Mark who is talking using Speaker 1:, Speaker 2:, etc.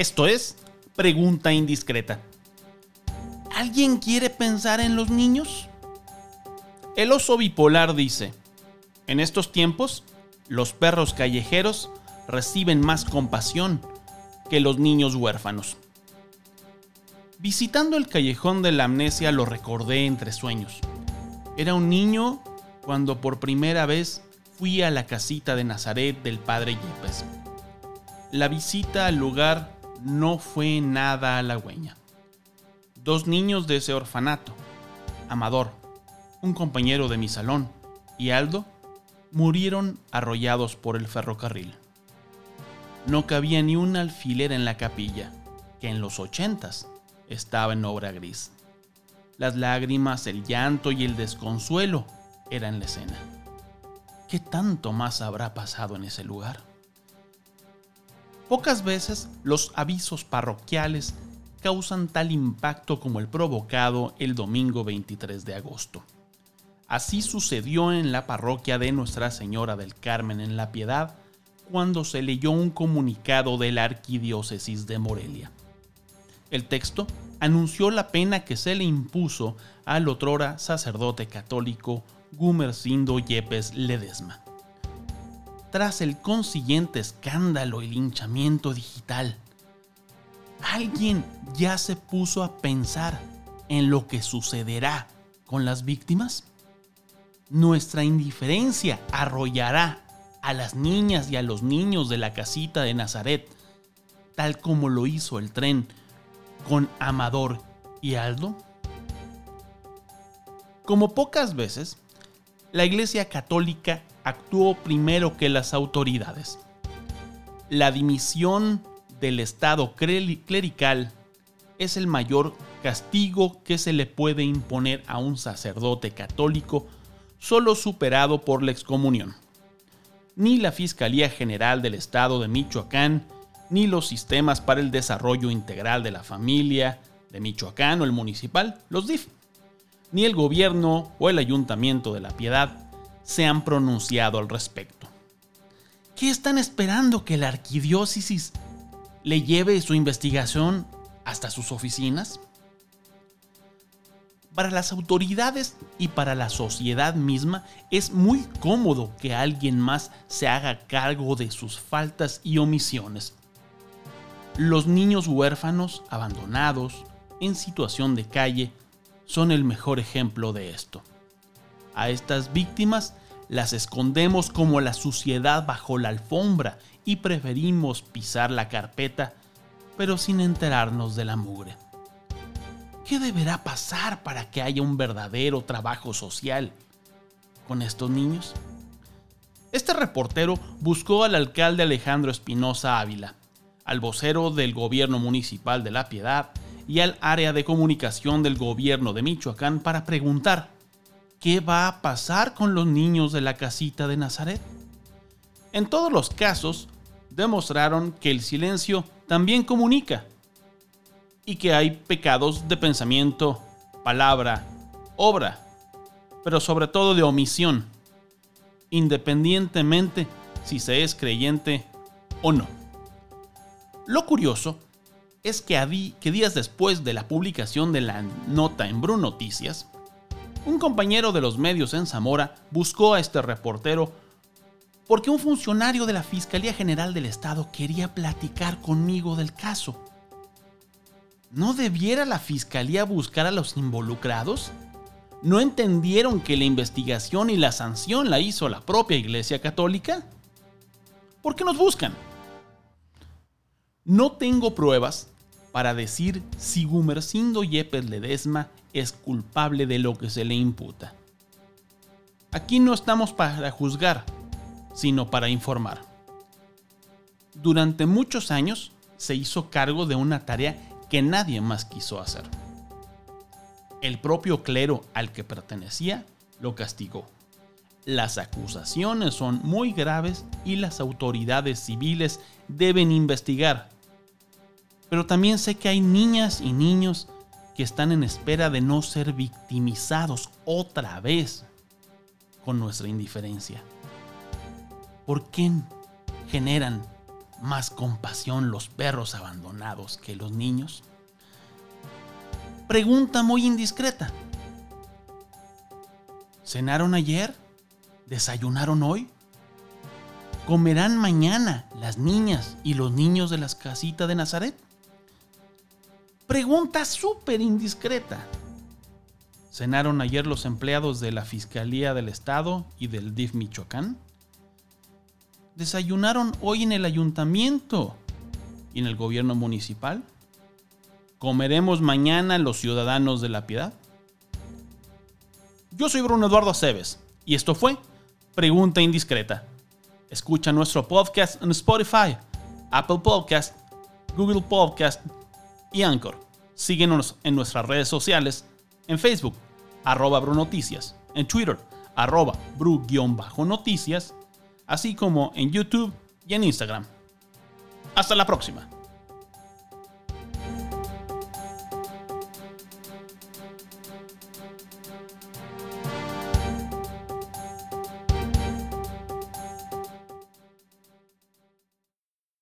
Speaker 1: Esto es Pregunta Indiscreta. ¿Alguien quiere pensar en los niños? El oso bipolar dice, en estos tiempos, los perros callejeros reciben más compasión que los niños huérfanos. Visitando el callejón de la amnesia lo recordé entre sueños. Era un niño cuando por primera vez fui a la casita de Nazaret del padre Yepes. La visita al lugar no fue nada halagüeña. Dos niños de ese orfanato, Amador, un compañero de mi salón, y Aldo, murieron arrollados por el ferrocarril. No cabía ni un alfiler en la capilla, que en los ochentas estaba en obra gris. Las lágrimas, el llanto y el desconsuelo eran la escena. ¿Qué tanto más habrá pasado en ese lugar? Pocas veces los avisos parroquiales causan tal impacto como el provocado el domingo 23 de agosto. Así sucedió en la parroquia de Nuestra Señora del Carmen en La Piedad cuando se leyó un comunicado de la Arquidiócesis de Morelia. El texto anunció la pena que se le impuso al otrora sacerdote católico Gumercindo Yepes Ledesma tras el consiguiente escándalo y linchamiento digital. ¿Alguien ya se puso a pensar en lo que sucederá con las víctimas? Nuestra indiferencia arrollará a las niñas y a los niños de la casita de Nazaret, tal como lo hizo el tren con Amador y Aldo? Como pocas veces, la Iglesia Católica actuó primero que las autoridades. La dimisión del Estado clerical es el mayor castigo que se le puede imponer a un sacerdote católico solo superado por la excomunión. Ni la Fiscalía General del Estado de Michoacán, ni los sistemas para el desarrollo integral de la familia de Michoacán o el municipal, los DIF, ni el gobierno o el ayuntamiento de la Piedad se han pronunciado al respecto. ¿Qué están esperando que la arquidiócesis le lleve su investigación hasta sus oficinas? Para las autoridades y para la sociedad misma es muy cómodo que alguien más se haga cargo de sus faltas y omisiones. Los niños huérfanos, abandonados, en situación de calle, son el mejor ejemplo de esto. A estas víctimas las escondemos como la suciedad bajo la alfombra y preferimos pisar la carpeta, pero sin enterarnos de la mugre. ¿Qué deberá pasar para que haya un verdadero trabajo social con estos niños? Este reportero buscó al alcalde Alejandro Espinosa Ávila, al vocero del gobierno municipal de La Piedad y al área de comunicación del gobierno de Michoacán para preguntar ¿qué va a pasar con los niños de la casita de Nazaret? En todos los casos, demostraron que el silencio también comunica y que hay pecados de pensamiento, palabra, obra, pero sobre todo de omisión, independientemente si se es creyente o no. Lo curioso es que, que días después de la publicación de la nota en Bruno Noticias, un compañero de los medios en Zamora buscó a este reportero porque un funcionario de la Fiscalía General del Estado quería platicar conmigo del caso. ¿No debiera la Fiscalía buscar a los involucrados? ¿No entendieron que la investigación y la sanción la hizo la propia Iglesia Católica? ¿Por qué nos buscan? No tengo pruebas para decir si Gumercindo Yepes Ledesma es culpable de lo que se le imputa. Aquí no estamos para juzgar, sino para informar. Durante muchos años se hizo cargo de una tarea que nadie más quiso hacer. El propio clero al que pertenecía lo castigó. Las acusaciones son muy graves y las autoridades civiles deben investigar. Pero también sé que hay niñas y niños que están en espera de no ser victimizados otra vez con nuestra indiferencia. ¿Por qué generan más compasión los perros abandonados que los niños? Pregunta muy indiscreta. ¿Cenaron ayer? ¿Desayunaron hoy? ¿Comerán mañana las niñas y los niños de las casitas de Nazaret? Pregunta súper indiscreta. ¿Cenaron ayer los empleados de la Fiscalía del Estado y del DIF Michoacán? ¿Desayunaron hoy en el ayuntamiento y en el gobierno municipal? ¿Comeremos mañana los ciudadanos de la piedad? Yo soy Bruno Eduardo Aceves y esto fue Pregunta Indiscreta. Escucha nuestro podcast en Spotify, Apple Podcast, Google Podcast y Anchor. Síguenos en nuestras redes sociales, en Facebook, arroba Brunoticias, en Twitter, arroba Bru-noticias, así como en YouTube y en Instagram. Hasta la próxima.